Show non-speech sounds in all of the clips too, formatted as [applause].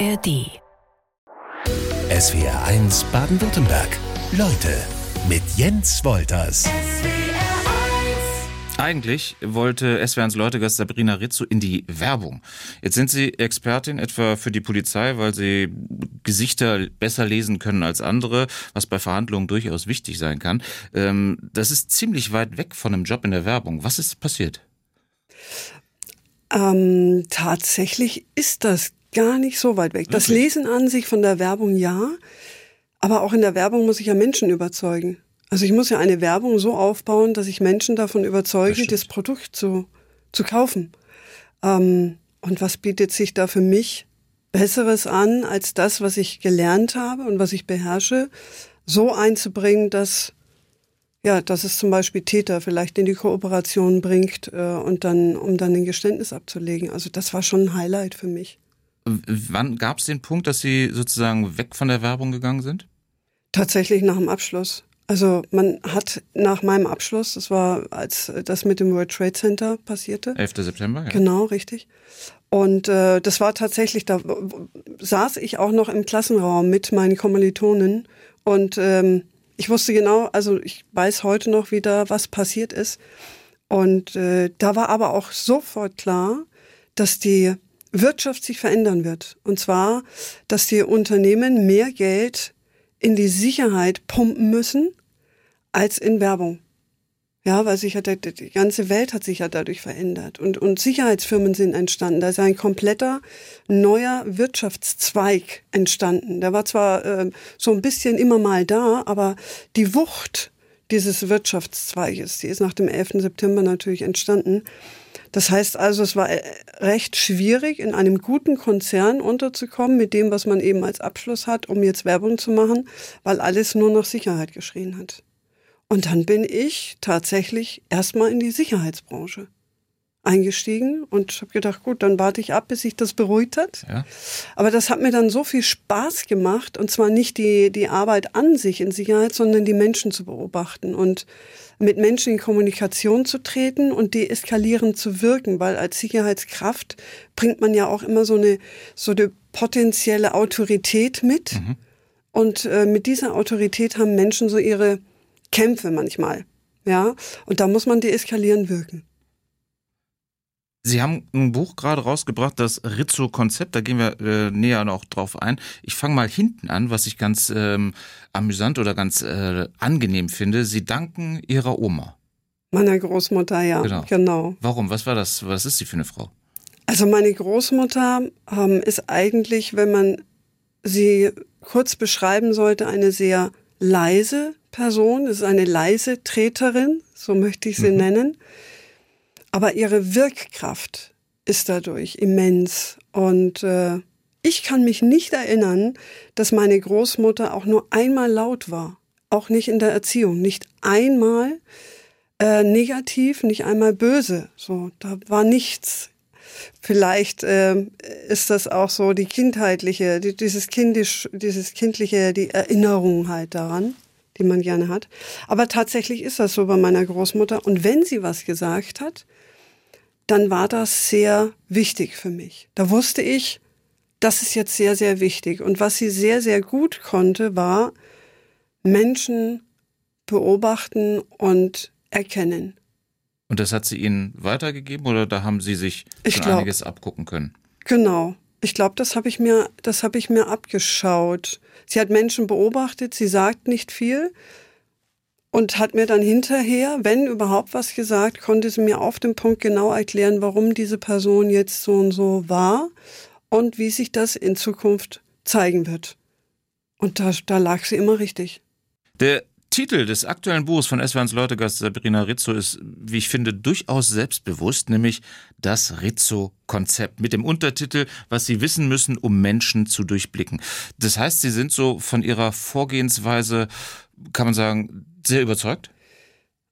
ARD. SWR 1 Baden-Württemberg. Leute mit Jens Wolters. Eigentlich wollte SWRs Leutegast Sabrina Rizzo in die Werbung. Jetzt sind Sie Expertin etwa für die Polizei, weil Sie Gesichter besser lesen können als andere, was bei Verhandlungen durchaus wichtig sein kann. Ähm, das ist ziemlich weit weg von einem Job in der Werbung. Was ist passiert? Ähm, tatsächlich ist das gar nicht so weit weg. Das Lesen an sich von der Werbung ja, aber auch in der Werbung muss ich ja Menschen überzeugen. Also ich muss ja eine Werbung so aufbauen, dass ich Menschen davon überzeuge, das, das Produkt zu, zu kaufen. Ähm, und was bietet sich da für mich Besseres an, als das, was ich gelernt habe und was ich beherrsche, so einzubringen, dass ja, dass es zum Beispiel Täter vielleicht in die Kooperation bringt äh, und dann, um dann ein Geständnis abzulegen. Also das war schon ein Highlight für mich. Wann gab es den Punkt, dass Sie sozusagen weg von der Werbung gegangen sind? Tatsächlich nach dem Abschluss. Also man hat nach meinem Abschluss, das war als das mit dem World Trade Center passierte. 11. September, ja. Genau, richtig. Und äh, das war tatsächlich, da saß ich auch noch im Klassenraum mit meinen Kommilitonen und ähm, ich wusste genau, also ich weiß heute noch wieder, was passiert ist. Und äh, da war aber auch sofort klar, dass die Wirtschaft sich verändern wird. Und zwar, dass die Unternehmen mehr Geld in die Sicherheit pumpen müssen als in Werbung. Ja, weil sich hat die ganze Welt hat sich ja dadurch verändert und und Sicherheitsfirmen sind entstanden. Da ist ein kompletter neuer Wirtschaftszweig entstanden. Der war zwar äh, so ein bisschen immer mal da, aber die Wucht dieses Wirtschaftszweiges, die ist nach dem 11. September natürlich entstanden. Das heißt also, es war äh, recht schwierig, in einem guten Konzern unterzukommen mit dem, was man eben als Abschluss hat, um jetzt Werbung zu machen, weil alles nur nach Sicherheit geschrien hat. Und dann bin ich tatsächlich erstmal in die Sicherheitsbranche eingestiegen und habe gedacht, gut, dann warte ich ab, bis sich das beruhigt hat. Ja. Aber das hat mir dann so viel Spaß gemacht und zwar nicht die, die Arbeit an sich in Sicherheit, sondern die Menschen zu beobachten und mit Menschen in Kommunikation zu treten und deeskalierend zu wirken, weil als Sicherheitskraft bringt man ja auch immer so eine, so eine potenzielle Autorität mit. Mhm. Und äh, mit dieser Autorität haben Menschen so ihre Kämpfe manchmal. Ja, und da muss man deeskalierend wirken. Sie haben ein Buch gerade rausgebracht, das Rizzo-Konzept, da gehen wir äh, näher noch drauf ein. Ich fange mal hinten an, was ich ganz ähm, amüsant oder ganz äh, angenehm finde. Sie danken Ihrer Oma. Meiner Großmutter, ja, genau. genau. Warum? Was war das? Was ist sie für eine Frau? Also meine Großmutter ähm, ist eigentlich, wenn man sie kurz beschreiben sollte, eine sehr leise Person. Es ist eine leise Treterin, so möchte ich sie mhm. nennen aber ihre Wirkkraft ist dadurch immens. Und äh, ich kann mich nicht erinnern, dass meine Großmutter auch nur einmal laut war. Auch nicht in der Erziehung. Nicht einmal äh, negativ, nicht einmal böse. So, da war nichts. Vielleicht äh, ist das auch so die kindheitliche, die, dieses kindisch, dieses kindliche, die Erinnerung halt daran, die man gerne hat. Aber tatsächlich ist das so bei meiner Großmutter. Und wenn sie was gesagt hat, dann war das sehr wichtig für mich. Da wusste ich, das ist jetzt sehr, sehr wichtig. Und was sie sehr, sehr gut konnte, war Menschen beobachten und erkennen. Und das hat sie Ihnen weitergegeben oder da haben Sie sich schon glaub, einiges abgucken können? Genau. Ich glaube, das habe ich mir, ich mir abgeschaut. Sie hat Menschen beobachtet, sie sagt nicht viel, und hat mir dann hinterher, wenn überhaupt was gesagt, konnte sie mir auf dem Punkt genau erklären, warum diese Person jetzt so und so war und wie sich das in Zukunft zeigen wird. Und da, da lag sie immer richtig. Der Titel des aktuellen Buches von SWRs Leutegast Sabrina Rizzo ist, wie ich finde, durchaus selbstbewusst, nämlich das Rizzo-Konzept mit dem Untertitel, was Sie wissen müssen, um Menschen zu durchblicken. Das heißt, Sie sind so von Ihrer Vorgehensweise, kann man sagen, sehr überzeugt?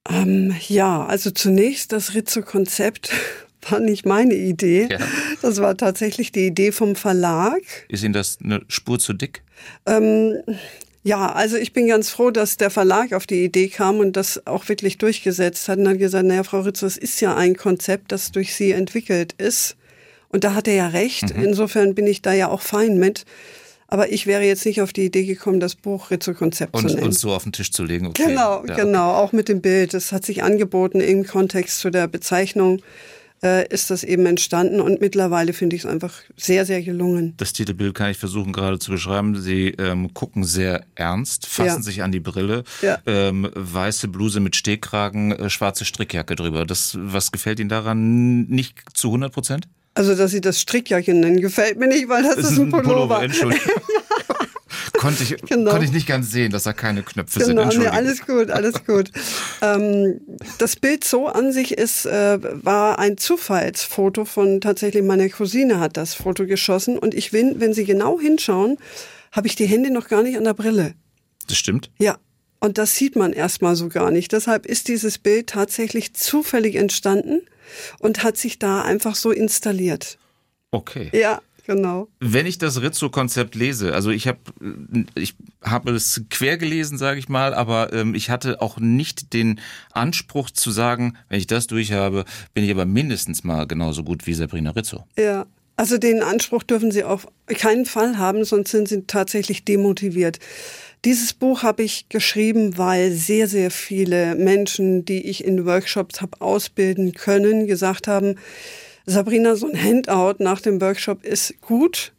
Ähm, ja, also zunächst das Rizzo-Konzept [laughs] war nicht meine Idee. Ja. Das war tatsächlich die Idee vom Verlag. Ist Ihnen das eine Spur zu dick? Ähm, ja, also ich bin ganz froh, dass der Verlag auf die Idee kam und das auch wirklich durchgesetzt hat und hat gesagt, naja, Frau Rizzo, es ist ja ein Konzept, das durch Sie entwickelt ist Und da hat er ja recht. Mhm. Insofern bin ich da ja auch fein mit. Aber ich wäre jetzt nicht auf die Idee gekommen, das Buch Rizzo-Konzept zu nennen. Und so auf den Tisch zu legen. Okay. Genau, ja, genau. Auch mit dem Bild. Das hat sich angeboten im Kontext zu der Bezeichnung äh, ist das eben entstanden und mittlerweile finde ich es einfach sehr, sehr gelungen. Das Titelbild kann ich versuchen gerade zu beschreiben. Sie ähm, gucken sehr ernst, fassen ja. sich an die Brille, ja. ähm, weiße Bluse mit Stehkragen, äh, schwarze Strickjacke drüber. Das, was gefällt Ihnen daran nicht zu 100 Prozent? Also, dass Sie das Strickjacke nennen, gefällt mir nicht, weil das, das ist ein Pullover. Pullover Entschuldigung. [laughs] konnte ich, genau. konnte ich nicht ganz sehen, dass da keine Knöpfe genau, sind. Nee, alles gut, alles gut. ähm, das Bild so an sich ist, äh, war ein Zufallsfoto von tatsächlich meiner Cousine hat das Foto geschossen und ich bin, wenn Sie genau hinschauen, habe ich die Hände noch gar nicht an der Brille. Das stimmt? Ja. Und das sieht man erstmal so gar nicht. Deshalb ist dieses Bild tatsächlich zufällig entstanden und hat sich da einfach so installiert. Okay. Ja, Genau. Wenn ich das Rizzo-Konzept lese, also ich habe ich hab es quer gelesen, sage ich mal, aber ähm, ich hatte auch nicht den Anspruch zu sagen, wenn ich das durch habe, bin ich aber mindestens mal genauso gut wie Sabrina Rizzo. Ja, also den Anspruch dürfen Sie auf keinen Fall haben, sonst sind Sie tatsächlich demotiviert. Dieses Buch habe ich geschrieben, weil sehr, sehr viele Menschen, die ich in Workshops habe ausbilden können, gesagt haben, Sabrina, so ein Handout nach dem Workshop ist gut,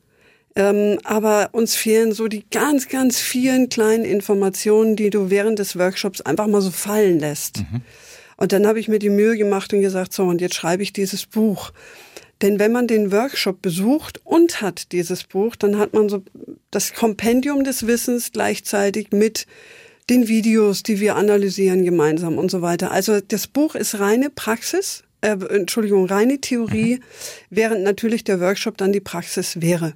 ähm, aber uns fehlen so die ganz, ganz vielen kleinen Informationen, die du während des Workshops einfach mal so fallen lässt. Mhm. Und dann habe ich mir die Mühe gemacht und gesagt, so, und jetzt schreibe ich dieses Buch. Denn wenn man den Workshop besucht und hat dieses Buch, dann hat man so das Kompendium des Wissens gleichzeitig mit den Videos, die wir analysieren gemeinsam und so weiter. Also das Buch ist reine Praxis äh, Entschuldigung, reine Theorie, mhm. während natürlich der Workshop dann die Praxis wäre.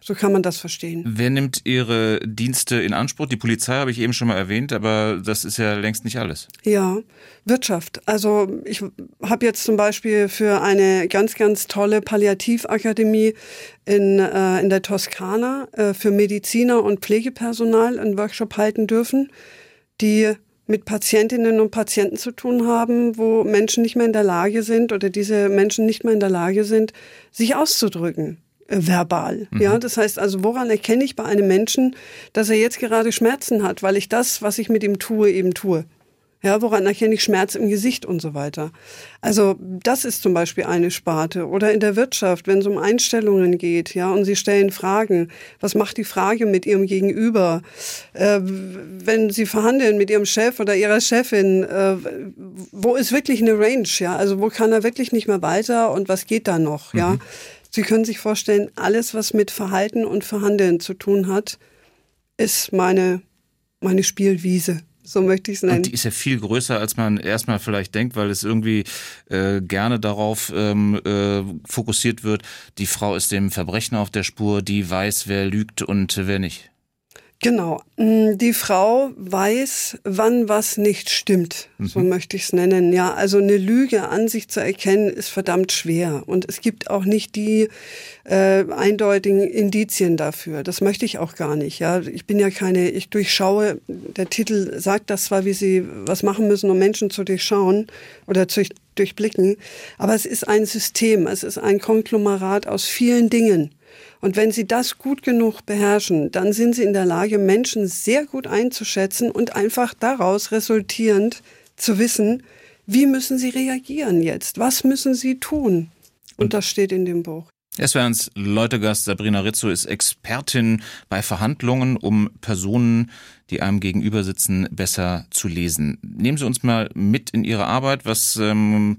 So kann man das verstehen. Wer nimmt Ihre Dienste in Anspruch? Die Polizei habe ich eben schon mal erwähnt, aber das ist ja längst nicht alles. Ja, Wirtschaft. Also ich habe jetzt zum Beispiel für eine ganz, ganz tolle Palliativakademie in, äh, in der Toskana äh, für Mediziner und Pflegepersonal einen Workshop halten dürfen, die mit Patientinnen und Patienten zu tun haben, wo Menschen nicht mehr in der Lage sind oder diese Menschen nicht mehr in der Lage sind, sich auszudrücken äh, verbal. Mhm. Ja, das heißt also, woran erkenne ich bei einem Menschen, dass er jetzt gerade Schmerzen hat, weil ich das, was ich mit ihm tue, eben tue. Ja, woran erkenne ich Schmerz im Gesicht und so weiter. Also das ist zum Beispiel eine Sparte. Oder in der Wirtschaft, wenn es um Einstellungen geht, ja, und Sie stellen Fragen. Was macht die Frage mit Ihrem Gegenüber? Äh, wenn Sie verhandeln mit Ihrem Chef oder Ihrer Chefin, äh, wo ist wirklich eine Range? Ja, also wo kann er wirklich nicht mehr weiter und was geht da noch? Ja, mhm. Sie können sich vorstellen, alles, was mit Verhalten und Verhandeln zu tun hat, ist meine meine Spielwiese. So möchte ich es nennen. Und die ist ja viel größer, als man erstmal vielleicht denkt, weil es irgendwie äh, gerne darauf ähm, äh, fokussiert wird, die Frau ist dem Verbrechen auf der Spur, die weiß, wer lügt und wer nicht. Genau. Mm, die Frau weiß, wann was nicht stimmt. Mhm. So möchte ich es nennen. Ja, also eine Lüge an sich zu erkennen, ist verdammt schwer. Und es gibt auch nicht die äh, eindeutigen Indizien dafür. Das möchte ich auch gar nicht. Ja, ich bin ja keine, ich durchschaue, der Titel sagt das zwar, wie sie was machen müssen, um Menschen zu durchschauen oder zu durchblicken, aber es ist ein System, es ist ein Konglomerat aus vielen Dingen. Und wenn Sie das gut genug beherrschen, dann sind Sie in der Lage, Menschen sehr gut einzuschätzen und einfach daraus resultierend zu wissen, wie müssen Sie reagieren jetzt? Was müssen Sie tun? Und das steht in dem Buch. Es wäre uns Leutegast Sabrina Rizzo ist Expertin bei Verhandlungen, um Personen, die einem gegenüber sitzen, besser zu lesen. Nehmen Sie uns mal mit in Ihre Arbeit. Was ähm,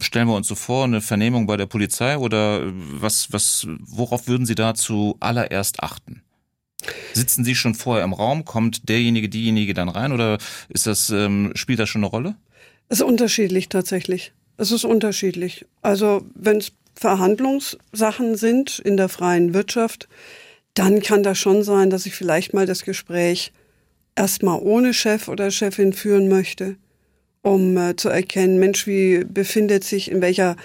stellen wir uns so vor? Eine Vernehmung bei der Polizei oder was, was, worauf würden Sie da zuallererst achten? Sitzen Sie schon vorher im Raum? Kommt derjenige, diejenige dann rein oder ist das, ähm, spielt das schon eine Rolle? Es ist unterschiedlich tatsächlich. Es ist unterschiedlich. Also wenn es Verhandlungssachen sind in der freien Wirtschaft, dann kann das schon sein, dass ich vielleicht mal das Gespräch erstmal ohne Chef oder Chefin führen möchte, um äh, zu erkennen, Mensch, wie befindet sich, in welcher,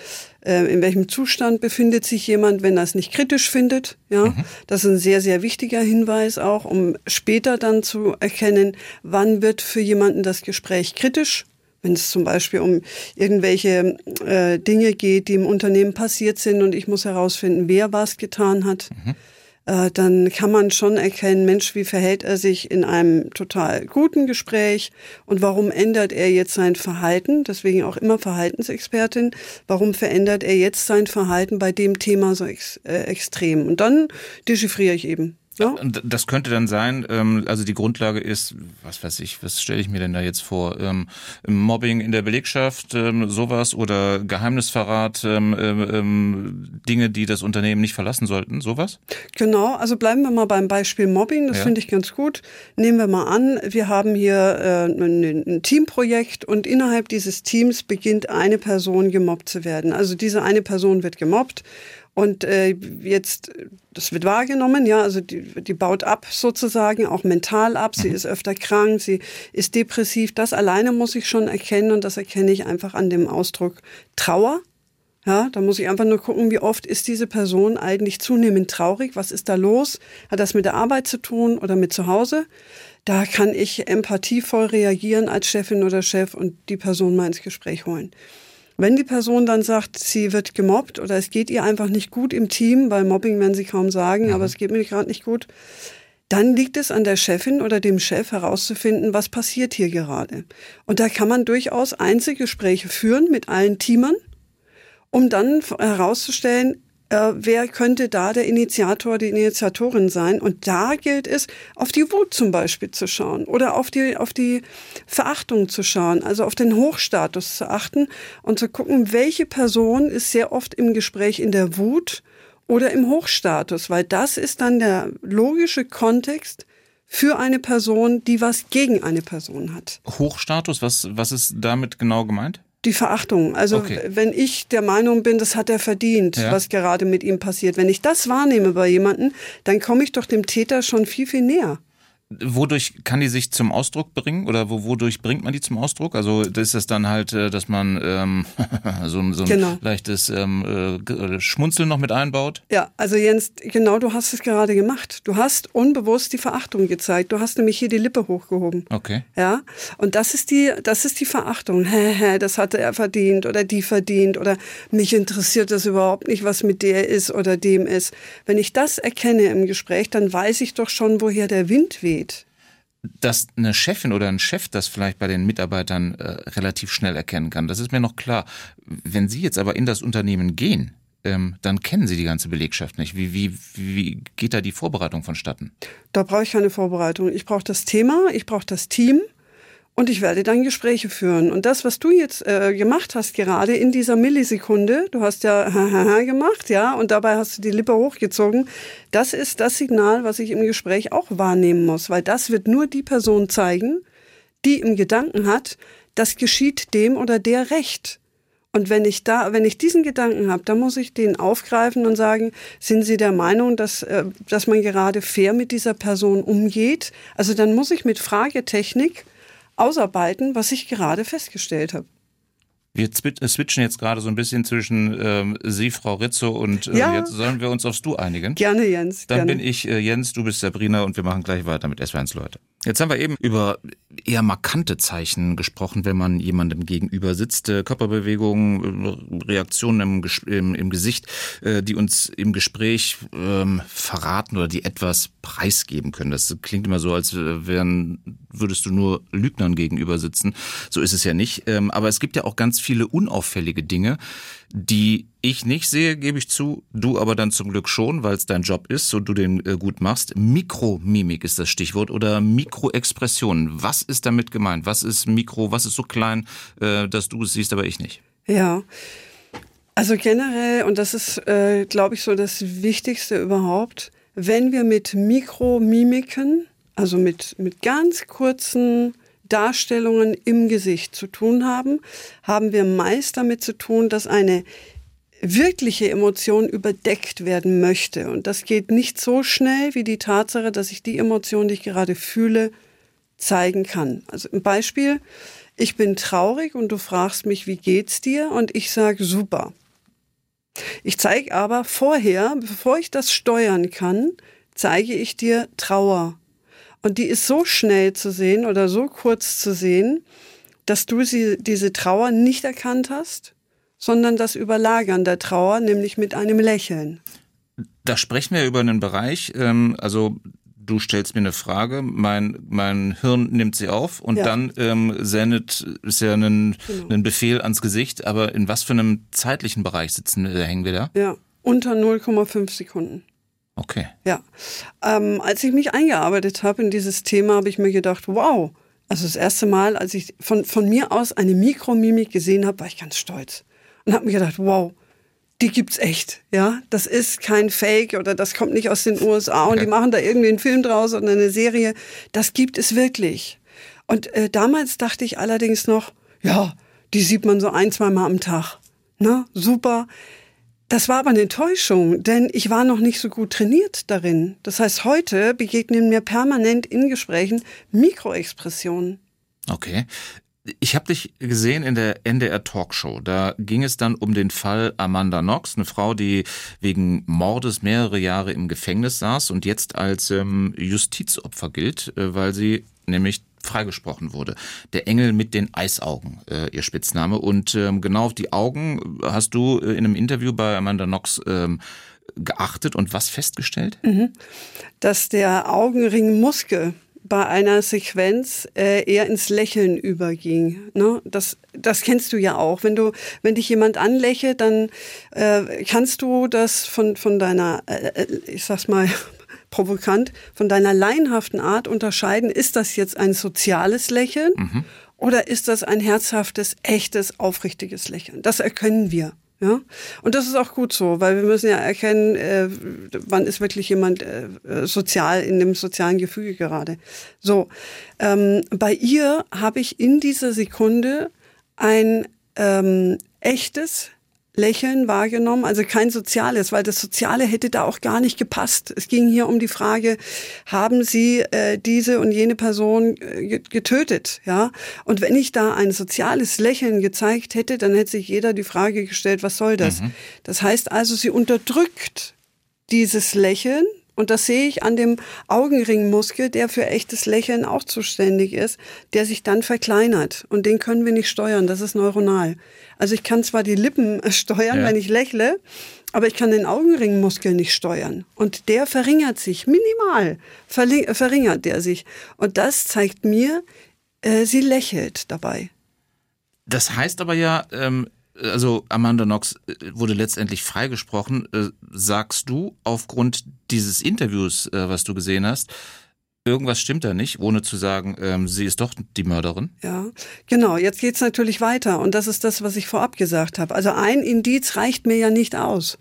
äh, in welchem Zustand befindet sich jemand, wenn er es nicht kritisch findet. Ja, mhm. das ist ein sehr, sehr wichtiger Hinweis auch, um später dann zu erkennen, wann wird für jemanden das Gespräch kritisch Wenn es zum Beispiel um irgendwelche äh, Dinge geht, die im Unternehmen passiert sind und ich muss herausfinden, wer was getan hat. Mhm äh, dann kann man schon erkennen, Mensch, wie verhält er sich in einem total guten Gespräch und warum ändert er jetzt sein Verhalten, deswegen auch immer Verhaltensexpertin, warum verändert er jetzt sein Verhalten bei dem Thema so ex, äh, extrem. Und dann dechiffriere ich eben. Ja? Das könnte dann sein, ähm, also die Grundlage ist, was weiß ich, was stelle ich mir denn da jetzt vor? Ähm, Mobbing in der Belegschaft, ähm, sowas oder Geheimnisverrat, Dinge, die das Unternehmen nicht verlassen sollten, sowas? Genau, also bleiben wir mal beim Beispiel Mobbing, das ja. finde ich ganz gut. Nehmen wir mal an, wir haben hier äh, ein Teamprojekt und innerhalb dieses Teams beginnt eine Person gemobbt zu werden. Also diese eine Person wird gemobbt und äh, jetzt, das wird wahrgenommen, ja, also die, die baut ab sozusagen, auch mental ab. Sie mhm. ist öfter krank, sie ist depressiv. Das alleine muss ich schon erkennen und das erkenne ich einfach an dem Ausdruck Trauer. Ja, da muss ich einfach nur gucken, wie oft ist diese Person eigentlich zunehmend traurig? Was ist da los? Hat das mit der Arbeit zu tun oder mit zu Hause? Da kann ich empathievoll reagieren als Chefin oder Chef und die Person mal ins Gespräch holen. Wenn die Person dann sagt, sie wird gemobbt oder es geht ihr einfach nicht gut im Team, weil Mobbing werden sie kaum sagen, mhm. aber es geht mir gerade nicht gut, dann liegt es an der Chefin oder dem Chef herauszufinden, was passiert hier gerade. Und da kann man durchaus Einzelgespräche führen mit allen Teamern, um dann herauszustellen, äh, wer könnte da der Initiator, die Initiatorin sein? Und da gilt es, auf die Wut zum Beispiel zu schauen oder auf die, auf die Verachtung zu schauen, also auf den Hochstatus zu achten und zu gucken, welche Person ist sehr oft im Gespräch in der Wut oder im Hochstatus, weil das ist dann der logische Kontext, für eine Person, die was gegen eine Person hat. Hochstatus, was, was ist damit genau gemeint? Die Verachtung. Also okay. wenn ich der Meinung bin, das hat er verdient, ja. was gerade mit ihm passiert. Wenn ich das wahrnehme bei jemandem, dann komme ich doch dem Täter schon viel, viel näher. Wodurch kann die sich zum Ausdruck bringen oder wo, wodurch bringt man die zum Ausdruck? Also ist das dann halt, äh, dass man ähm, [laughs] so, ein, so ein genau. leichtes ähm, äh, Schmunzeln noch mit einbaut? Ja, also Jens, genau, du hast es gerade gemacht. Du hast unbewusst die Verachtung gezeigt. Du hast nämlich hier die Lippe hochgehoben. Okay. Ja, und das ist die, das ist die Verachtung. Hä, hä, das hatte er verdient oder die verdient oder mich interessiert das überhaupt nicht, was mit der ist oder dem ist. Wenn ich das erkenne im Gespräch, dann weiß ich doch schon, woher der Wind weht geht. Dass eine Chefin oder ein Chef das vielleicht bei den Mitarbeitern äh, relativ schnell erkennen kann, das ist mir noch klar. Wenn Sie jetzt aber in das Unternehmen gehen, ähm, dann kennen Sie die ganze Belegschaft nicht. Wie, wie, wie geht da die Vorbereitung vonstatten? Da brauche ich keine Vorbereitung. Ich brauche das Thema, ich brauche das Team und ich werde dann Gespräche führen. Und das, was du jetzt äh, gemacht hast, gerade in dieser Millisekunde, du hast ja [laughs] gemacht, ja, und dabei hast du die Lippe hochgezogen, das ist das Signal, was ich im Gespräch auch wahrnehmen muss, weil das wird nur die Person zeigen, die im Gedanken hat, das geschieht dem oder der Recht. Und wenn ich da, wenn ich diesen Gedanken habe, dann muss ich den aufgreifen und sagen, sind Sie der Meinung, dass, äh, dass man gerade fair mit dieser Person umgeht? Also dann muss ich mit Fragetechnik ausarbeiten, was ich gerade festgestellt habe. Wir äh, switchen jetzt gerade so ein bisschen zwischen ähm, Sie, Frau Rizzo, und äh, ja. jetzt sollen wir uns aufs Du einigen. Gerne, Jens. Dann gerne. bin ich äh, Jens, du bist Sabrina und wir machen gleich weiter mit S1 Leute. Jetzt haben wir eben über eher markante Zeichen gesprochen, wenn man jemandem gegenüber sitzt. Äh, Körperbewegungen, Reaktionen im, im, im, Gesicht, äh, die uns im Gespräch ähm, verraten oder die etwas preisgeben können. Das klingt immer so, als wären, würdest du nur Lügnern gegenüber sitzen. So ist es ja nicht. Ähm, aber es gibt ja auch ganz viele unauffällige Dinge, die ich nicht sehe, gebe ich zu, du aber dann zum Glück schon, weil es dein Job ist und du den äh, gut machst. Mikromimik ist das Stichwort oder Mikroexpression. Was ist damit gemeint? Was ist Mikro? Was ist so klein, äh, dass du es siehst, aber ich nicht? Ja. Also generell, und das ist, äh, glaube ich, so das Wichtigste überhaupt, wenn wir mit Mikromimiken, also mit, mit ganz kurzen Darstellungen im Gesicht zu tun haben, haben wir meist damit zu tun, dass eine wirkliche Emotion überdeckt werden möchte. Und das geht nicht so schnell wie die Tatsache, dass ich die Emotion, die ich gerade fühle, zeigen kann. Also ein Beispiel, ich bin traurig und du fragst mich, wie geht's dir? Und ich sage super. Ich zeige aber vorher, bevor ich das steuern kann, zeige ich dir Trauer. Und die ist so schnell zu sehen oder so kurz zu sehen, dass du sie, diese Trauer nicht erkannt hast, sondern das Überlagern der Trauer, nämlich mit einem Lächeln. Da sprechen wir über einen Bereich, ähm, also du stellst mir eine Frage, mein, mein Hirn nimmt sie auf und ja. dann ähm, sendet, ist ja ein, genau. ein Befehl ans Gesicht, aber in was für einem zeitlichen Bereich sitzen, hängen wir da? Ja, unter 0,5 Sekunden. Okay. Ja. Ähm, als ich mich eingearbeitet habe in dieses Thema, habe ich mir gedacht, wow, also das erste Mal, als ich von, von mir aus eine Mikromimik gesehen habe, war ich ganz stolz und habe mir gedacht, wow, die gibt's echt, ja. Das ist kein Fake oder das kommt nicht aus den USA und die machen da irgendwie einen Film draus oder eine Serie. Das gibt es wirklich. Und äh, damals dachte ich allerdings noch, ja, die sieht man so ein, zwei Mal am Tag. Na, super. Das war aber eine Täuschung, denn ich war noch nicht so gut trainiert darin. Das heißt, heute begegnen mir permanent in Gesprächen Mikroexpressionen. Okay. Ich habe dich gesehen in der NDR Talkshow. Da ging es dann um den Fall Amanda Knox, eine Frau, die wegen Mordes mehrere Jahre im Gefängnis saß und jetzt als ähm, Justizopfer gilt, äh, weil sie nämlich freigesprochen wurde. Der Engel mit den Eisaugen, äh, ihr Spitzname. Und ähm, genau auf die Augen hast du äh, in einem Interview bei Amanda Knox ähm, geachtet und was festgestellt? Mhm. Dass der Augenringmuskel bei einer Sequenz äh, eher ins Lächeln überging. Ne? Das, das kennst du ja auch. Wenn du, wenn dich jemand anlächelt, dann äh, kannst du das von, von deiner, äh, äh ich sag's mal, provokant, von deiner laienhaften Art unterscheiden. Ist das jetzt ein soziales Lächeln mhm. oder ist das ein herzhaftes, echtes, aufrichtiges Lächeln? Das erkennen wir. Ja, und das ist auch gut so, weil wir müssen ja erkennen, äh, wann ist wirklich jemand äh, sozial in dem sozialen Gefüge gerade. So, ähm, bei ihr habe ich in dieser Sekunde ein ähm, echtes, Lächeln wahrgenommen, also kein soziales, weil das Soziale hätte da auch gar nicht gepasst. Es ging hier um die Frage, haben Sie äh, diese und jene Person äh, getötet, ja? Und wenn ich da ein soziales Lächeln gezeigt hätte, dann hätte sich jeder die Frage gestellt, was soll das? Mhm. Das heißt also, sie unterdrückt dieses Lächeln, und das sehe ich an dem Augenringmuskel, der für echtes Lächeln auch zuständig ist, der sich dann verkleinert. Und den können wir nicht steuern. Das ist neuronal. Also ich kann zwar die Lippen [laughs] steuern, ja. wenn ich lächle, aber ich kann den Augenringmuskel nicht steuern. Und der verringert sich minimal. Verringert der sich. Und das zeigt mir, äh, sie lächelt dabei. Das heißt aber ja, ähm, also Amanda Knox äh, wurde letztendlich freigesprochen. Äh, sagst du aufgrund dieses Interviews, äh, was du gesehen hast, irgendwas stimmt da nicht, ohne zu sagen, ähm, sie ist doch die Mörderin? Ja, genau. Jetzt geht's natürlich weiter und das ist das, was ich vorab gesagt habe. Also ein Indiz reicht mir ja nicht aus.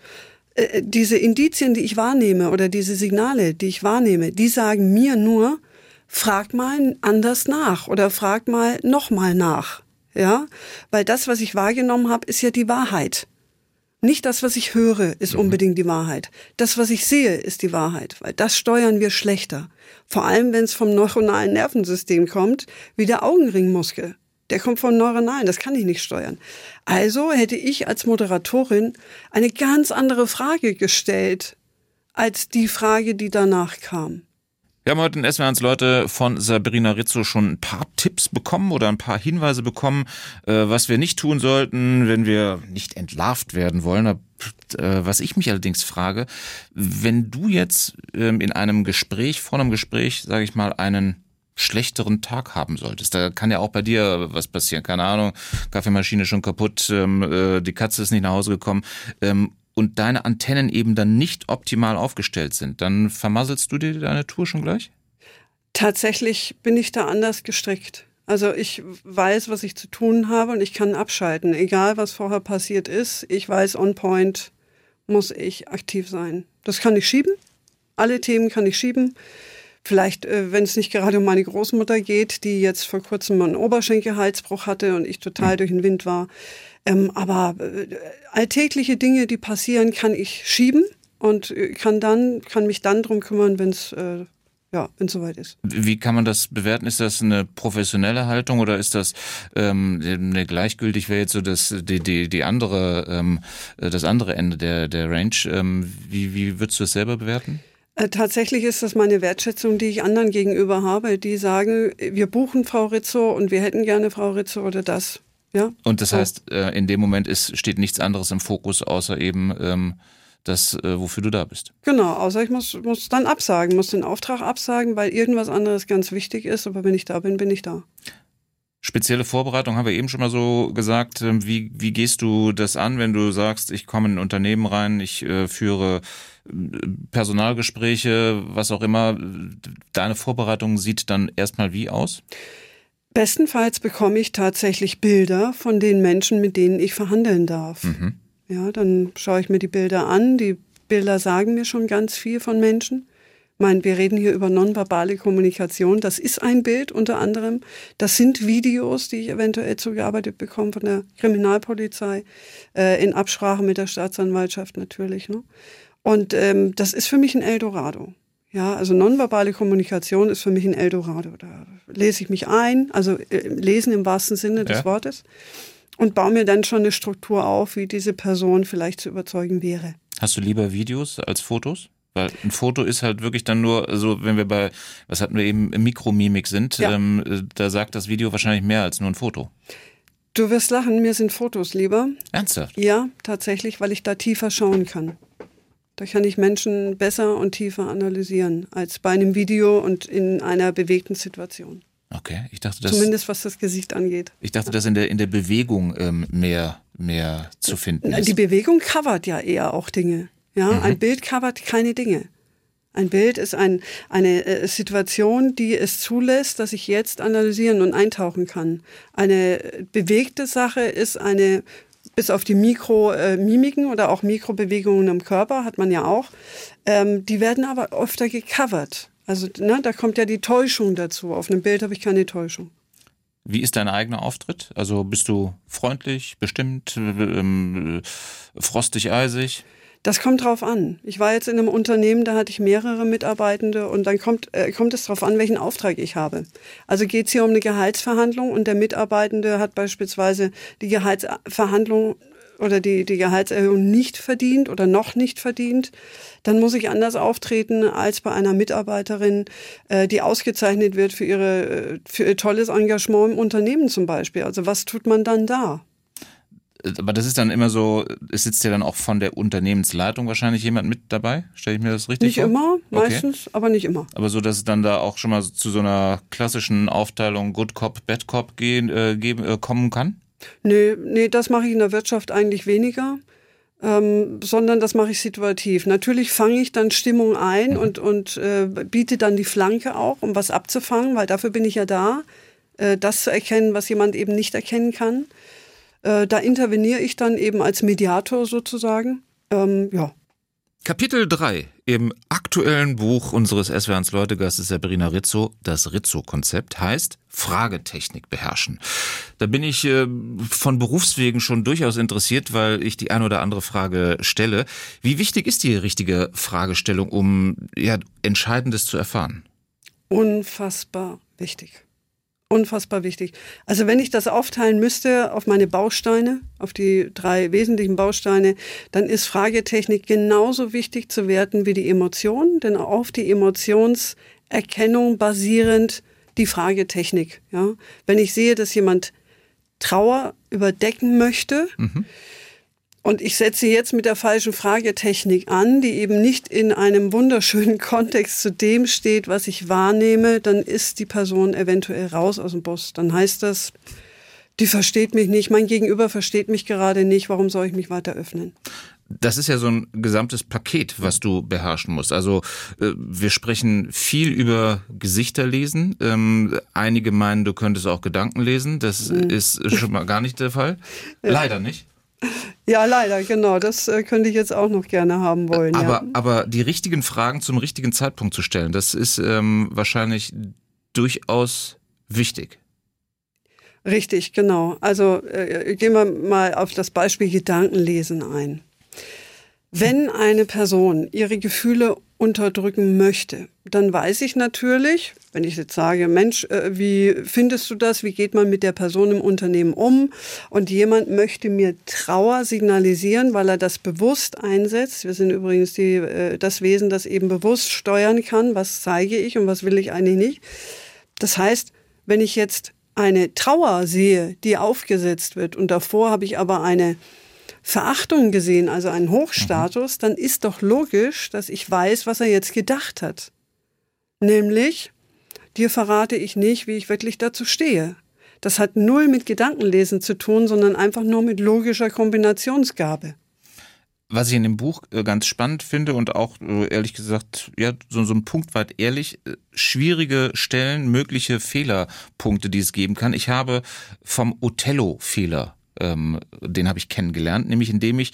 Diese Indizien, die ich wahrnehme oder diese Signale, die ich wahrnehme, die sagen mir nur, frag mal anders nach oder frag mal nochmal nach ja, weil das, was ich wahrgenommen habe, ist ja die Wahrheit. Nicht das, was ich höre, ist mhm. unbedingt die Wahrheit. Das, was ich sehe, ist die Wahrheit, weil das steuern wir schlechter. Vor allem, wenn es vom neuronalen Nervensystem kommt, wie der Augenringmuskel. Der kommt vom neuronalen, das kann ich nicht steuern. Also hätte ich als Moderatorin eine ganz andere Frage gestellt als die Frage, die danach kam. Wir haben heute in SWRs Leute von Sabrina Rizzo schon ein paar Tipps bekommen oder ein paar Hinweise bekommen, äh, was wir nicht tun sollten, wenn wir nicht entlarvt werden wollen. Äh, was ich mich allerdings frage, wenn du jetzt ähm, in einem Gespräch, vor einem Gespräch, sage ich mal, einen schlechteren Tag haben solltest. Da kann ja auch bei dir was passieren. Keine Ahnung, Kaffeemaschine schon kaputt, ähm, äh, die Katze ist nicht nach Hause gekommen. Ähm, und deine Antennen eben dann nicht optimal aufgestellt sind, dann vermasselst du dir deine Tour schon gleich? Tatsächlich bin ich da anders gestrickt. Also ich weiß, was ich zu tun habe und ich kann abschalten. Egal, was vorher passiert ist, ich weiß, on point muss ich aktiv sein. Das kann ich schieben. Alle Themen kann ich schieben. Vielleicht, äh, wenn es nicht gerade um meine Großmutter geht, die jetzt vor kurzem einen Oberschenkelhalsbruch hatte und ich total hm. durch den Wind war. Ähm, aber äh, alltägliche Dinge, die passieren, kann ich schieben und äh, kann dann, kann mich dann drum kümmern, wenn es ja, wenn es soweit ist. Wie kann man das bewerten? Ist das eine professionelle Haltung oder ist das ähm, eine gleichgültig wäre jetzt so das die die die andere ähm, das andere Ende der der Range? Ähm, wie wie würdest du das selber bewerten? Äh, tatsächlich ist das meine Wertschätzung, die ich anderen gegenüber habe, die sagen, wir buchen Frau Rizzo und wir hätten gerne Frau Rizzo oder das. Ja? Und das heißt, äh, in dem Moment ist, steht nichts anderes im Fokus, außer eben ähm, das, äh, wofür du da bist. Genau, außer ich muss, muss dann absagen, muss den Auftrag absagen, weil irgendwas anderes ganz wichtig ist. Aber wenn ich da bin, bin ich da. Spezielle Vorbereitung haben wir eben schon mal so gesagt. Ähm, wie, wie gehst du das an, wenn du sagst, ich komme in ein Unternehmen rein, ich äh, führe Personalgespräche, was auch immer. Deine Vorbereitung sieht dann erstmal wie aus? Bestenfalls bekomme ich tatsächlich Bilder von den Menschen, mit denen ich verhandeln darf. Mhm. Ja, dann schaue ich mir die Bilder an. Die Bilder sagen mir schon ganz viel von Menschen. Ich meine, wir reden hier über nonverbale Kommunikation. Das ist ein Bild unter anderem. Das sind Videos, die ich eventuell zugearbeitet bekomme von der Kriminalpolizei, äh, in Absprache mit der Staatsanwaltschaft natürlich. Ne? Und ähm, das ist für mich ein Eldorado. Ja, also nonverbale Kommunikation ist für mich ein Eldorado. Da lese ich mich ein, also äh, lesen im wahrsten Sinne des ja. Wortes und baue mir dann schon eine Struktur auf, wie diese Person vielleicht zu überzeugen wäre. Hast du lieber Videos als Fotos? Weil ein Foto ist halt wirklich dann nur, also wenn wir bei, was hatten wir eben, Mikromimik sind, ja. ähm, da sagt das Video wahrscheinlich mehr als nur ein Foto. Du wirst lachen, mir sind Fotos lieber. Ernsthaft? Ja, tatsächlich, weil ich da tiefer schauen kann. Da kann ich Menschen besser und tiefer analysieren als bei einem Video und in einer bewegten Situation. Okay, ich dachte, dass, zumindest was das Gesicht angeht. Ich dachte, dass in der in der Bewegung ähm, mehr mehr zu finden ist. Die Bewegung covert ja eher auch Dinge. Ja, mhm. ein Bild covert keine Dinge. Ein Bild ist ein, eine äh, Situation, die es zulässt, dass ich jetzt analysieren und eintauchen kann. Eine bewegte Sache ist eine bis auf die Mikromimiken äh, oder auch Mikrobewegungen im Körper hat man ja auch. Ähm, die werden aber öfter gecovert. Also ne, da kommt ja die Täuschung dazu. Auf einem Bild habe ich keine Täuschung. Wie ist dein eigener Auftritt? Also bist du freundlich, bestimmt, ähm, frostig, eisig? Das kommt drauf an. Ich war jetzt in einem Unternehmen, da hatte ich mehrere Mitarbeitende und dann kommt, äh, kommt es darauf an, welchen Auftrag ich habe. Also geht es hier um eine Gehaltsverhandlung und der Mitarbeitende hat beispielsweise die Gehaltsverhandlung oder die, die Gehaltserhöhung nicht verdient oder noch nicht verdient, dann muss ich anders auftreten als bei einer Mitarbeiterin, äh, die ausgezeichnet wird für, ihre, äh, für ihr tolles Engagement im Unternehmen zum Beispiel. Also was tut man dann da? Aber das ist dann immer so, es sitzt ja dann auch von der Unternehmensleitung wahrscheinlich jemand mit dabei? Stelle ich mir das richtig nicht vor? Nicht immer, meistens, okay. aber nicht immer. Aber so, dass es dann da auch schon mal zu so einer klassischen Aufteilung Good Cop, Bad Cop gehen, äh, geben, äh, kommen kann? Nee, nee, das mache ich in der Wirtschaft eigentlich weniger. Ähm, sondern das mache ich situativ. Natürlich fange ich dann Stimmung ein mhm. und, und äh, biete dann die Flanke auch, um was abzufangen, weil dafür bin ich ja da, äh, das zu erkennen, was jemand eben nicht erkennen kann. Äh, da interveniere ich dann eben als Mediator sozusagen. Ähm, ja. Kapitel 3 im aktuellen Buch unseres SWRs Leutegastes Sabrina Rizzo, das Rizzo-Konzept, heißt Fragetechnik beherrschen. Da bin ich äh, von Berufswegen schon durchaus interessiert, weil ich die ein oder andere Frage stelle. Wie wichtig ist die richtige Fragestellung, um ja, Entscheidendes zu erfahren? Unfassbar wichtig unfassbar wichtig. Also wenn ich das aufteilen müsste auf meine Bausteine, auf die drei wesentlichen Bausteine, dann ist Fragetechnik genauso wichtig zu werten wie die Emotion, denn auf die Emotionserkennung basierend die Fragetechnik. Ja? Wenn ich sehe, dass jemand Trauer überdecken möchte, mhm und ich setze jetzt mit der falschen Fragetechnik an, die eben nicht in einem wunderschönen [laughs] Kontext zu dem steht, was ich wahrnehme, dann ist die Person eventuell raus aus dem Bus. Dann heißt das, die versteht mich nicht, mein Gegenüber versteht mich gerade nicht, warum soll ich mich weiter öffnen? Das ist ja so ein gesamtes Paket, was du beherrschen musst. Also äh, wir sprechen viel über Gesichter lesen. Ähm, einige meinen, du könntest auch Gedanken lesen. Das mhm. ist schon mal gar nicht der Fall. [laughs] Leider nicht. Ja, leider, genau. Das äh, könnte ich jetzt auch noch gerne haben wollen. Aber, ja. aber die richtigen Fragen zum richtigen Zeitpunkt zu stellen, das ist ähm, wahrscheinlich durchaus wichtig. Richtig, genau. Also äh, gehen wir mal auf das Beispiel Gedankenlesen ein. Wenn eine Person ihre Gefühle unterdrücken möchte, dann weiß ich natürlich, wenn ich jetzt sage, Mensch, äh, wie findest du das? Wie geht man mit der Person im Unternehmen um? Und jemand möchte mir Trauer signalisieren, weil er das bewusst einsetzt. Wir sind übrigens die, äh, das Wesen, das eben bewusst steuern kann. Was zeige ich und was will ich eigentlich nicht? Das heißt, wenn ich jetzt eine Trauer sehe, die aufgesetzt wird und davor habe ich aber eine Verachtung gesehen, also einen Hochstatus, mhm. dann ist doch logisch, dass ich weiß, was er jetzt gedacht hat. Nämlich, dir verrate ich nicht, wie ich wirklich dazu stehe. Das hat null mit Gedankenlesen zu tun, sondern einfach nur mit logischer Kombinationsgabe. Was ich in dem Buch äh, ganz spannend finde und auch äh, ehrlich gesagt, ja, so, so ein Punkt weit ehrlich, äh, schwierige Stellen, mögliche Fehlerpunkte, die es geben kann. Ich habe vom Othello-Fehler, ähm, den habe ich kennengelernt, nämlich indem ich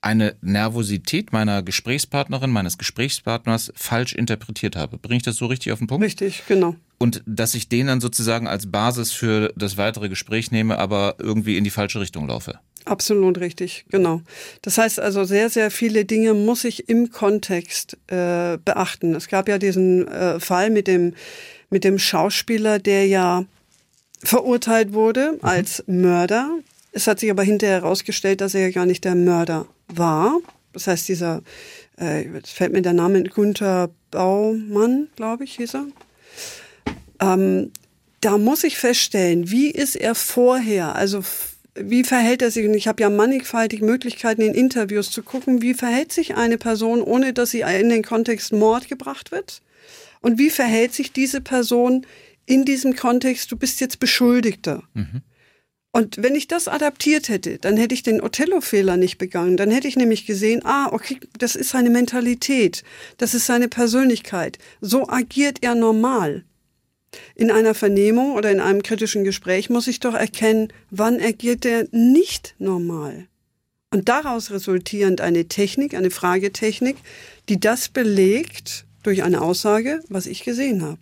eine Nervosität meiner Gesprächspartnerin, meines Gesprächspartners falsch interpretiert habe. Bringe ich das so richtig auf den Punkt? Richtig, genau. Und dass ich den dann sozusagen als Basis für das weitere Gespräch nehme, aber irgendwie in die falsche Richtung laufe. Absolut richtig, genau. Das heißt also, sehr, sehr viele Dinge muss ich im Kontext äh, beachten. Es gab ja diesen äh, Fall mit dem, mit dem Schauspieler, der ja verurteilt wurde mhm. als Mörder. Es hat sich aber hinterher herausgestellt, dass er ja gar nicht der Mörder war. Das heißt, dieser, äh, jetzt fällt mir der Name Gunther Baumann, glaube ich, hieß er. Ähm, da muss ich feststellen, wie ist er vorher, also wie verhält er sich? Und ich habe ja mannigfaltig Möglichkeiten in Interviews zu gucken, wie verhält sich eine Person, ohne dass sie in den Kontext Mord gebracht wird? Und wie verhält sich diese Person in diesem Kontext, du bist jetzt Beschuldigter? Mhm. Und wenn ich das adaptiert hätte, dann hätte ich den Othello-Fehler nicht begangen. Dann hätte ich nämlich gesehen, ah, okay, das ist seine Mentalität, das ist seine Persönlichkeit. So agiert er normal. In einer Vernehmung oder in einem kritischen Gespräch muss ich doch erkennen, wann agiert er nicht normal. Und daraus resultierend eine Technik, eine Fragetechnik, die das belegt durch eine Aussage, was ich gesehen habe.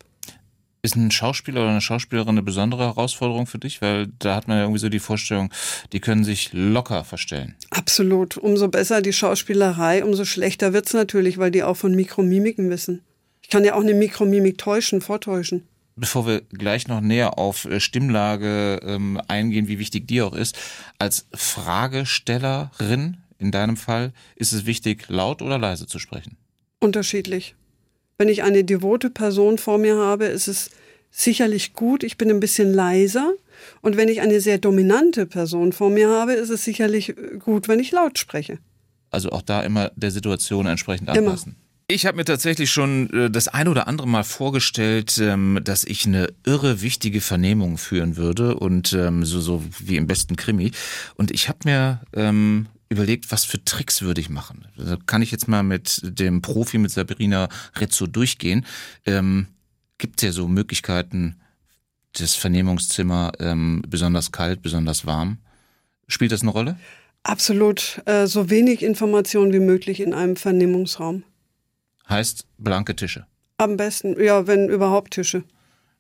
Ist ein Schauspieler oder eine Schauspielerin eine besondere Herausforderung für dich? Weil da hat man ja irgendwie so die Vorstellung, die können sich locker verstellen. Absolut. Umso besser die Schauspielerei, umso schlechter wird's natürlich, weil die auch von Mikromimiken wissen. Ich kann ja auch eine Mikromimik täuschen, vortäuschen bevor wir gleich noch näher auf äh, Stimmlage ähm, eingehen, wie wichtig die auch ist, als Fragestellerin in deinem Fall, ist es wichtig, laut oder leise zu sprechen? Unterschiedlich. Wenn ich eine devote Person vor mir habe, ist es sicherlich gut, ich bin ein bisschen leiser. Und wenn ich eine sehr dominante Person vor mir habe, ist es sicherlich äh, gut, wenn ich laut spreche. Also auch da immer der Situation entsprechend anpassen. Immer. Ich habe mir tatsächlich schon äh, das ein oder andere Mal vorgestellt, ähm, dass ich eine irre wichtige Vernehmung führen würde und ähm, so, so wie im besten Krimi. Und ich habe mir ähm, überlegt, was für Tricks würde ich machen. Also kann ich jetzt mal mit dem Profi, mit Sabrina Rezzo durchgehen. Ähm, Gibt es ja so Möglichkeiten, das Vernehmungszimmer ähm, besonders kalt, besonders warm? Spielt das eine Rolle? Absolut. Äh, so wenig Information wie möglich in einem Vernehmungsraum. Heißt blanke Tische. Am besten, ja, wenn überhaupt Tische.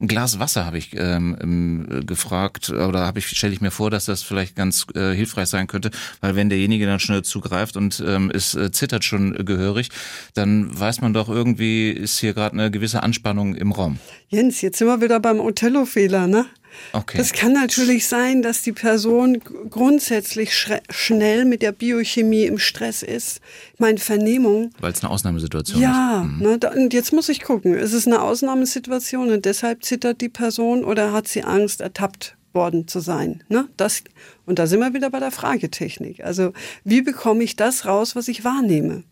Ein Glas Wasser habe ich ähm, ähm, gefragt oder habe ich stelle ich mir vor, dass das vielleicht ganz äh, hilfreich sein könnte, weil wenn derjenige dann schnell zugreift und ähm, es äh, zittert schon gehörig, dann weiß man doch irgendwie ist hier gerade eine gewisse Anspannung im Raum. Jens, jetzt sind wir wieder beim Othello-Fehler, ne? Okay. Das kann natürlich sein, dass die Person grundsätzlich schnell mit der Biochemie im Stress ist. Ich meine, Vernehmung. Weil es eine Ausnahmesituation ja, ist. Ja, mhm. ne, und jetzt muss ich gucken. Ist es eine Ausnahmesituation und deshalb zittert die Person oder hat sie Angst, ertappt worden zu sein? Ne? Das, und da sind wir wieder bei der Fragetechnik. Also, wie bekomme ich das raus, was ich wahrnehme?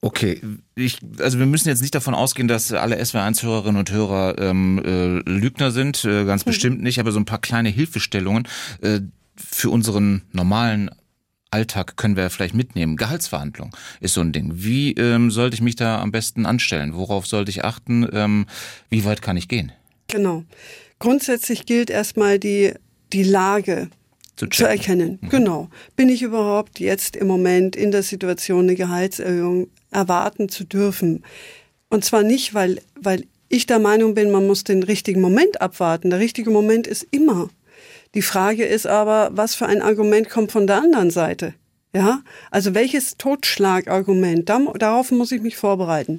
Okay, ich, also wir müssen jetzt nicht davon ausgehen, dass alle SW1-Hörerinnen und Hörer ähm, äh, Lügner sind, äh, ganz mhm. bestimmt nicht, aber so ein paar kleine Hilfestellungen äh, für unseren normalen Alltag können wir vielleicht mitnehmen. Gehaltsverhandlung ist so ein Ding. Wie ähm, sollte ich mich da am besten anstellen? Worauf sollte ich achten? Ähm, wie weit kann ich gehen? Genau. Grundsätzlich gilt erstmal die, die Lage zu, zu erkennen. Mhm. Genau. Bin ich überhaupt jetzt im Moment in der Situation, eine Gehaltserhöhung erwarten zu dürfen? Und zwar nicht, weil, weil ich der Meinung bin, man muss den richtigen Moment abwarten. Der richtige Moment ist immer. Die Frage ist aber, was für ein Argument kommt von der anderen Seite? Ja, also welches Totschlagargument? Darauf muss ich mich vorbereiten.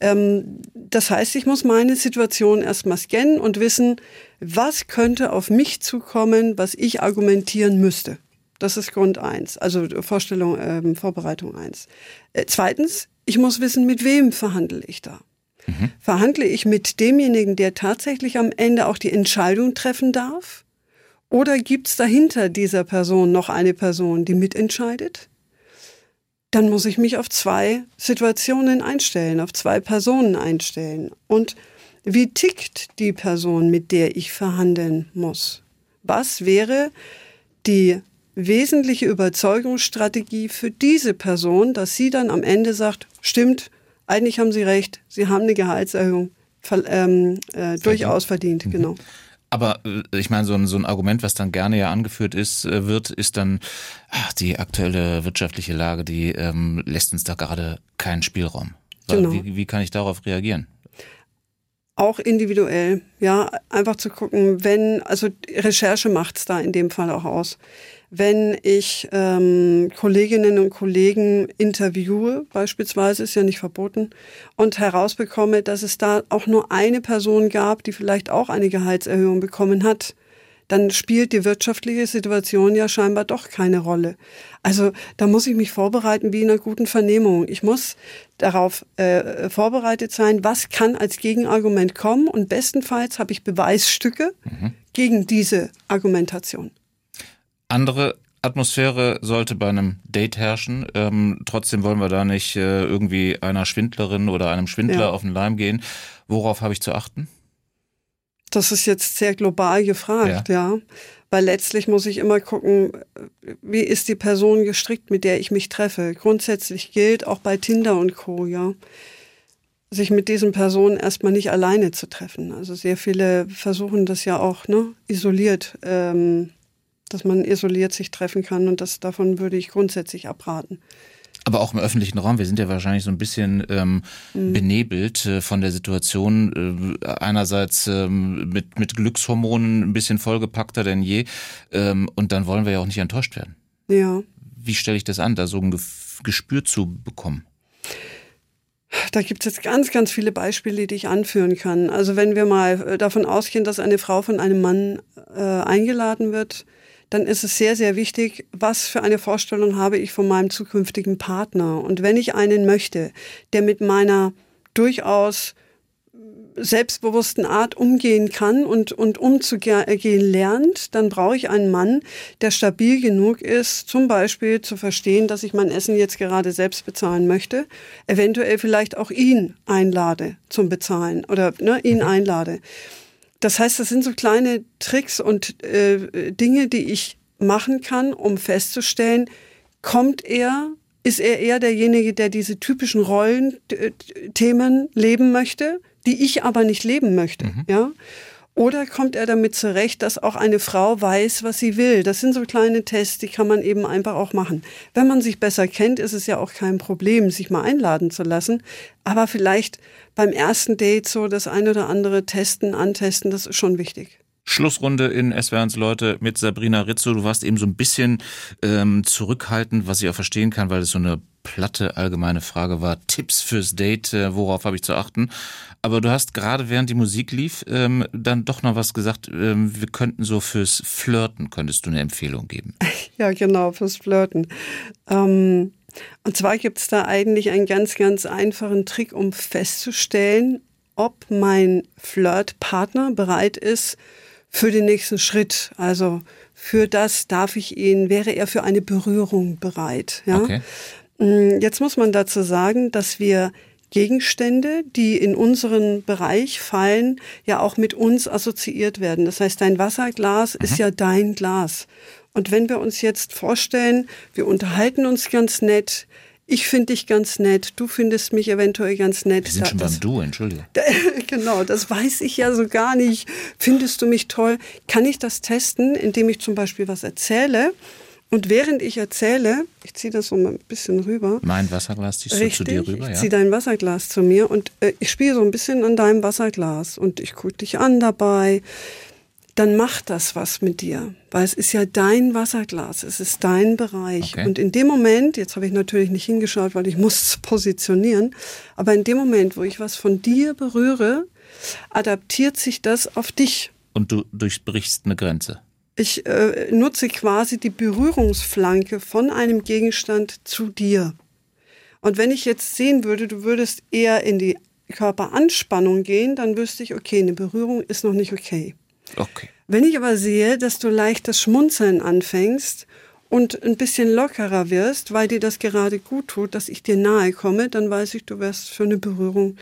Ähm, das heißt, ich muss meine Situation erstmal scannen und wissen, was könnte auf mich zukommen, was ich argumentieren müsste. Das ist Grund eins, also Vorstellung, ähm, Vorbereitung eins. Äh, zweitens, ich muss wissen, mit wem verhandle ich da. Mhm. Verhandle ich mit demjenigen, der tatsächlich am Ende auch die Entscheidung treffen darf? Oder gibt es dahinter dieser Person noch eine Person, die mitentscheidet? Dann muss ich mich auf zwei Situationen einstellen, auf zwei Personen einstellen. Und wie tickt die Person, mit der ich verhandeln muss? Was wäre die wesentliche Überzeugungsstrategie für diese Person, dass sie dann am Ende sagt, stimmt, eigentlich haben Sie recht, Sie haben eine Gehaltserhöhung ähm, äh, durchaus verdient, mhm. genau. Aber äh, ich meine, so ein, so ein Argument, was dann gerne ja angeführt ist, äh, wird, ist dann, ach, die aktuelle wirtschaftliche Lage, die ähm, lässt uns da gerade keinen Spielraum. Genau. Wie, wie kann ich darauf reagieren? Auch individuell, ja, einfach zu gucken, wenn, also Recherche macht's da in dem Fall auch aus wenn ich ähm, Kolleginnen und Kollegen interviewe, beispielsweise, ist ja nicht verboten, und herausbekomme, dass es da auch nur eine Person gab, die vielleicht auch eine Gehaltserhöhung bekommen hat, dann spielt die wirtschaftliche Situation ja scheinbar doch keine Rolle. Also da muss ich mich vorbereiten wie in einer guten Vernehmung. Ich muss darauf äh, vorbereitet sein, was kann als Gegenargument kommen und bestenfalls habe ich Beweisstücke mhm. gegen diese Argumentation. Andere Atmosphäre sollte bei einem Date herrschen. Ähm, trotzdem wollen wir da nicht äh, irgendwie einer Schwindlerin oder einem Schwindler ja. auf den Leim gehen. Worauf habe ich zu achten? Das ist jetzt sehr global gefragt, ja. ja. Weil letztlich muss ich immer gucken, wie ist die Person gestrickt, mit der ich mich treffe. Grundsätzlich gilt auch bei Tinder und Co., ja, sich mit diesen Personen erstmal nicht alleine zu treffen. Also sehr viele versuchen das ja auch, ne, isoliert ähm, dass man isoliert sich treffen kann und das davon würde ich grundsätzlich abraten. Aber auch im öffentlichen Raum, wir sind ja wahrscheinlich so ein bisschen ähm, mhm. benebelt äh, von der Situation. Äh, einerseits ähm, mit, mit Glückshormonen ein bisschen vollgepackter denn je. Ähm, und dann wollen wir ja auch nicht enttäuscht werden. Ja. Wie stelle ich das an, da so ein Gespür zu bekommen? Da gibt es jetzt ganz, ganz viele Beispiele, die ich anführen kann. Also wenn wir mal äh, davon ausgehen, dass eine Frau von einem Mann äh, eingeladen wird, dann ist es sehr, sehr wichtig, was für eine Vorstellung habe ich von meinem zukünftigen Partner. Und wenn ich einen möchte, der mit meiner durchaus selbstbewussten Art umgehen kann und, und umzugehen lernt, dann brauche ich einen Mann, der stabil genug ist, zum Beispiel zu verstehen, dass ich mein Essen jetzt gerade selbst bezahlen möchte, eventuell vielleicht auch ihn einlade zum Bezahlen oder ne, ihn mhm. einlade. Das heißt, das sind so kleine Tricks und äh, Dinge, die ich machen kann, um festzustellen, kommt er, ist er eher derjenige, der diese typischen Rollenthemen leben möchte, die ich aber nicht leben möchte, mhm. ja? Oder kommt er damit zurecht, dass auch eine Frau weiß, was sie will? Das sind so kleine Tests, die kann man eben einfach auch machen. Wenn man sich besser kennt, ist es ja auch kein Problem, sich mal einladen zu lassen. Aber vielleicht beim ersten Date so das ein oder andere testen, antesten, das ist schon wichtig. Schlussrunde in SWRs Leute mit Sabrina Rizzo. Du warst eben so ein bisschen ähm, zurückhaltend, was ich auch verstehen kann, weil es so eine platte allgemeine Frage war. Tipps fürs Date, äh, worauf habe ich zu achten? Aber du hast gerade während die Musik lief ähm, dann doch noch was gesagt. Ähm, wir könnten so fürs Flirten, könntest du eine Empfehlung geben? [laughs] Ja, genau, fürs Flirten. Ähm, und zwar gibt es da eigentlich einen ganz, ganz einfachen Trick, um festzustellen, ob mein Flirtpartner bereit ist für den nächsten Schritt. Also für das darf ich ihn, wäre er für eine Berührung bereit. Ja? Okay. Mm, jetzt muss man dazu sagen, dass wir Gegenstände, die in unseren Bereich fallen, ja auch mit uns assoziiert werden. Das heißt, dein Wasserglas mhm. ist ja dein Glas. Und wenn wir uns jetzt vorstellen, wir unterhalten uns ganz nett, ich finde dich ganz nett, du findest mich eventuell ganz nett. Wir sind schon das, beim Du, entschuldige. [laughs] genau, das weiß ich ja so gar nicht. Findest du mich toll? Kann ich das testen, indem ich zum Beispiel was erzähle? Und während ich erzähle, ich ziehe das so mal ein bisschen rüber. Mein Wasserglas ziehst richtig, du zu dir rüber, ja? Ich ziehe dein Wasserglas zu mir und äh, ich spiele so ein bisschen an deinem Wasserglas und ich gucke dich an dabei. dann macht das was mit dir, weil es ist ja dein Wasserglas, es ist dein Bereich. Okay. Und in dem Moment, jetzt habe ich natürlich nicht hingeschaut, weil ich muss es positionieren, aber in dem Moment, wo ich was von dir berühre, adaptiert sich das auf dich. Und du durchbrichst eine Grenze. Ich äh, nutze quasi die Berührungsflanke von einem Gegenstand zu dir. Und wenn ich jetzt sehen würde, du würdest eher in die Körperanspannung gehen, dann wüsste ich, okay, eine Berührung ist noch nicht okay. Okay. Wenn ich aber sehe, dass du leicht das Schmunzeln anfängst und ein bisschen lockerer wirst, weil dir das gerade gut tut, dass ich dir nahe komme, dann weiß ich, du wirst für eine Berührung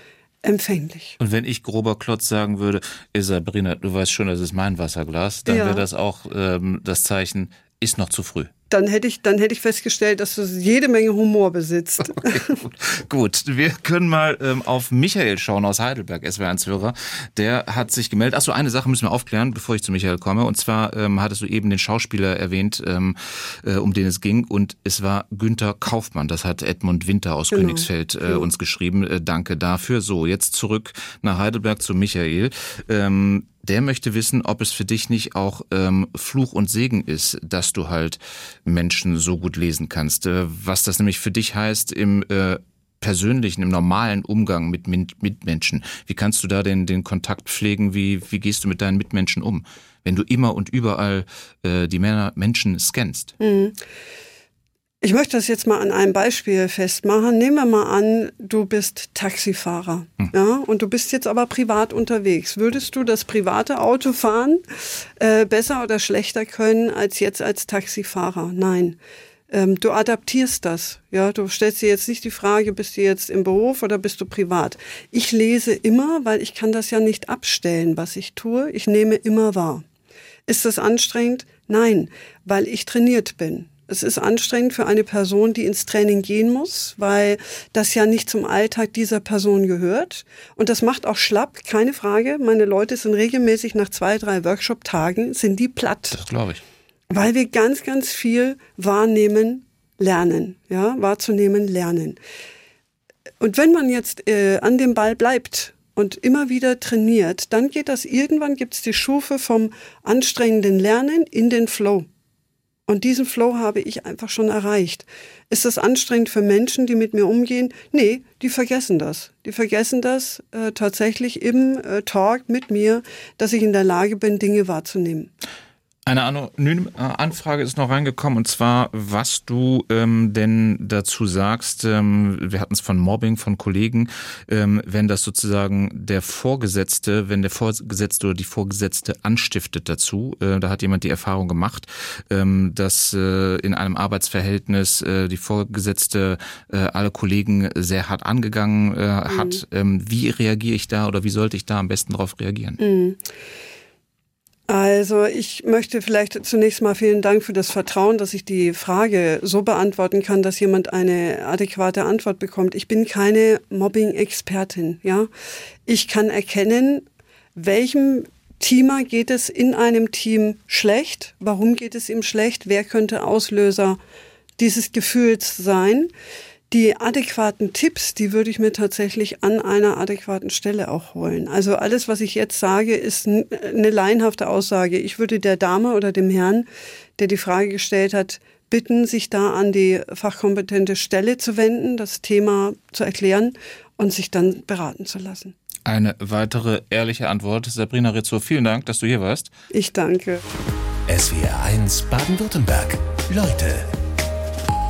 empfänglich. Und wenn ich grober Klotz sagen würde, "Ey, Sabrina, du weißt schon, das ist mein Wasserglas, dann Ja. wäre das auch ähm, das Zeichen, ist noch zu früh. Dann hätte ich, dann hätte ich festgestellt, dass du jede Menge Humor besitzt. [laughs] Gut, wir können mal ähm, auf Michael schauen aus Heidelberg, SWR1-Hörer. Der hat sich gemeldet. Achso, eine Sache müssen wir aufklären, bevor ich zu Michael komme. Und zwar ähm, hattest du eben den Schauspieler erwähnt, ähm, äh, um den es ging. Und es war Günther Kaufmann. Das hat Edmund Winter aus Genau. Königsfeld äh, uns geschrieben. Äh, danke dafür. So, jetzt zurück nach Heidelberg zu Michael. Ähm, der möchte wissen, ob es für dich nicht auch ähm, Fluch und Segen ist, dass du halt Menschen so gut lesen kannst. Äh, was das nämlich für dich heißt im äh, persönlichen, im normalen Umgang mit Mitmenschen. Wie kannst du da den, den Kontakt pflegen? Wie, wie gehst du mit deinen Mitmenschen um? Wenn du immer und überall äh, die Männer, Menschen scannst. Ich möchte das jetzt mal an einem Beispiel festmachen. Nehmen wir mal an, du bist Taxifahrer, ja, und du bist jetzt aber privat unterwegs. Würdest du das private Autofahren äh, besser oder schlechter können als jetzt als Taxifahrer? Nein. Ähm, du adaptierst das. Ja, du stellst dir jetzt nicht die Frage, bist du jetzt im Beruf oder bist du privat? Ich lese immer, weil ich kann das ja nicht abstellen, was ich tue. Ich nehme immer wahr. Ist das anstrengend? Nein, weil ich trainiert bin. Es ist anstrengend für eine Person, die ins Training gehen muss, weil das ja nicht zum Alltag dieser Person gehört. Und das macht auch schlapp, keine Frage. Meine Leute sind regelmäßig nach zwei, drei Workshop-Tagen, sind die platt Das glaube ich. weil wir ganz, ganz viel wahrnehmen, lernen, ja, wahrzunehmen, lernen. Und wenn man jetzt äh, an dem Ball bleibt und immer wieder trainiert, dann geht das irgendwann, gibt's die Stufe vom anstrengenden Lernen in den Flow. Und diesen Flow habe ich einfach schon erreicht. Ist das anstrengend für Menschen, die mit mir umgehen? Nee, die vergessen das. Die vergessen das äh, tatsächlich im äh, Talk mit mir, dass ich in der Lage bin, Dinge wahrzunehmen. Eine anonyme äh, Anfrage ist noch reingekommen und zwar, was du ähm, denn dazu sagst. Ähm, wir hatten es von Mobbing von Kollegen, ähm, wenn das sozusagen der Vorgesetzte, wenn der Vorgesetzte oder die Vorgesetzte anstiftet dazu. Äh, da hat jemand die Erfahrung gemacht, ähm, dass äh, in einem Arbeitsverhältnis äh, die Vorgesetzte äh, alle Kollegen sehr hart angegangen äh, hat. Ähm, wie reagiere ich da oder wie sollte ich da am besten darauf reagieren? Also ich möchte vielleicht zunächst mal vielen Dank für das Vertrauen, dass ich die Frage so beantworten kann, dass jemand eine adäquate Antwort bekommt. Ich bin keine Mobbing-Expertin, ja. Ich kann erkennen, welchem Teamer geht es in einem Team schlecht? Warum geht es ihm schlecht? Wer könnte Auslöser dieses Gefühls sein? Die adäquaten Tipps, die würde ich mir tatsächlich an einer adäquaten Stelle auch holen. Also alles, was ich jetzt sage, ist eine laienhafte Aussage. Ich würde der Dame oder dem Herrn, der die Frage gestellt hat, bitten, sich da an die fachkompetente Stelle zu wenden, das Thema zu erklären und sich dann beraten zu lassen. Eine weitere ehrliche Antwort. Sabrina Rizzo, vielen Dank, dass du hier warst. Ich danke. SWR 1 Baden-Württemberg. Leute,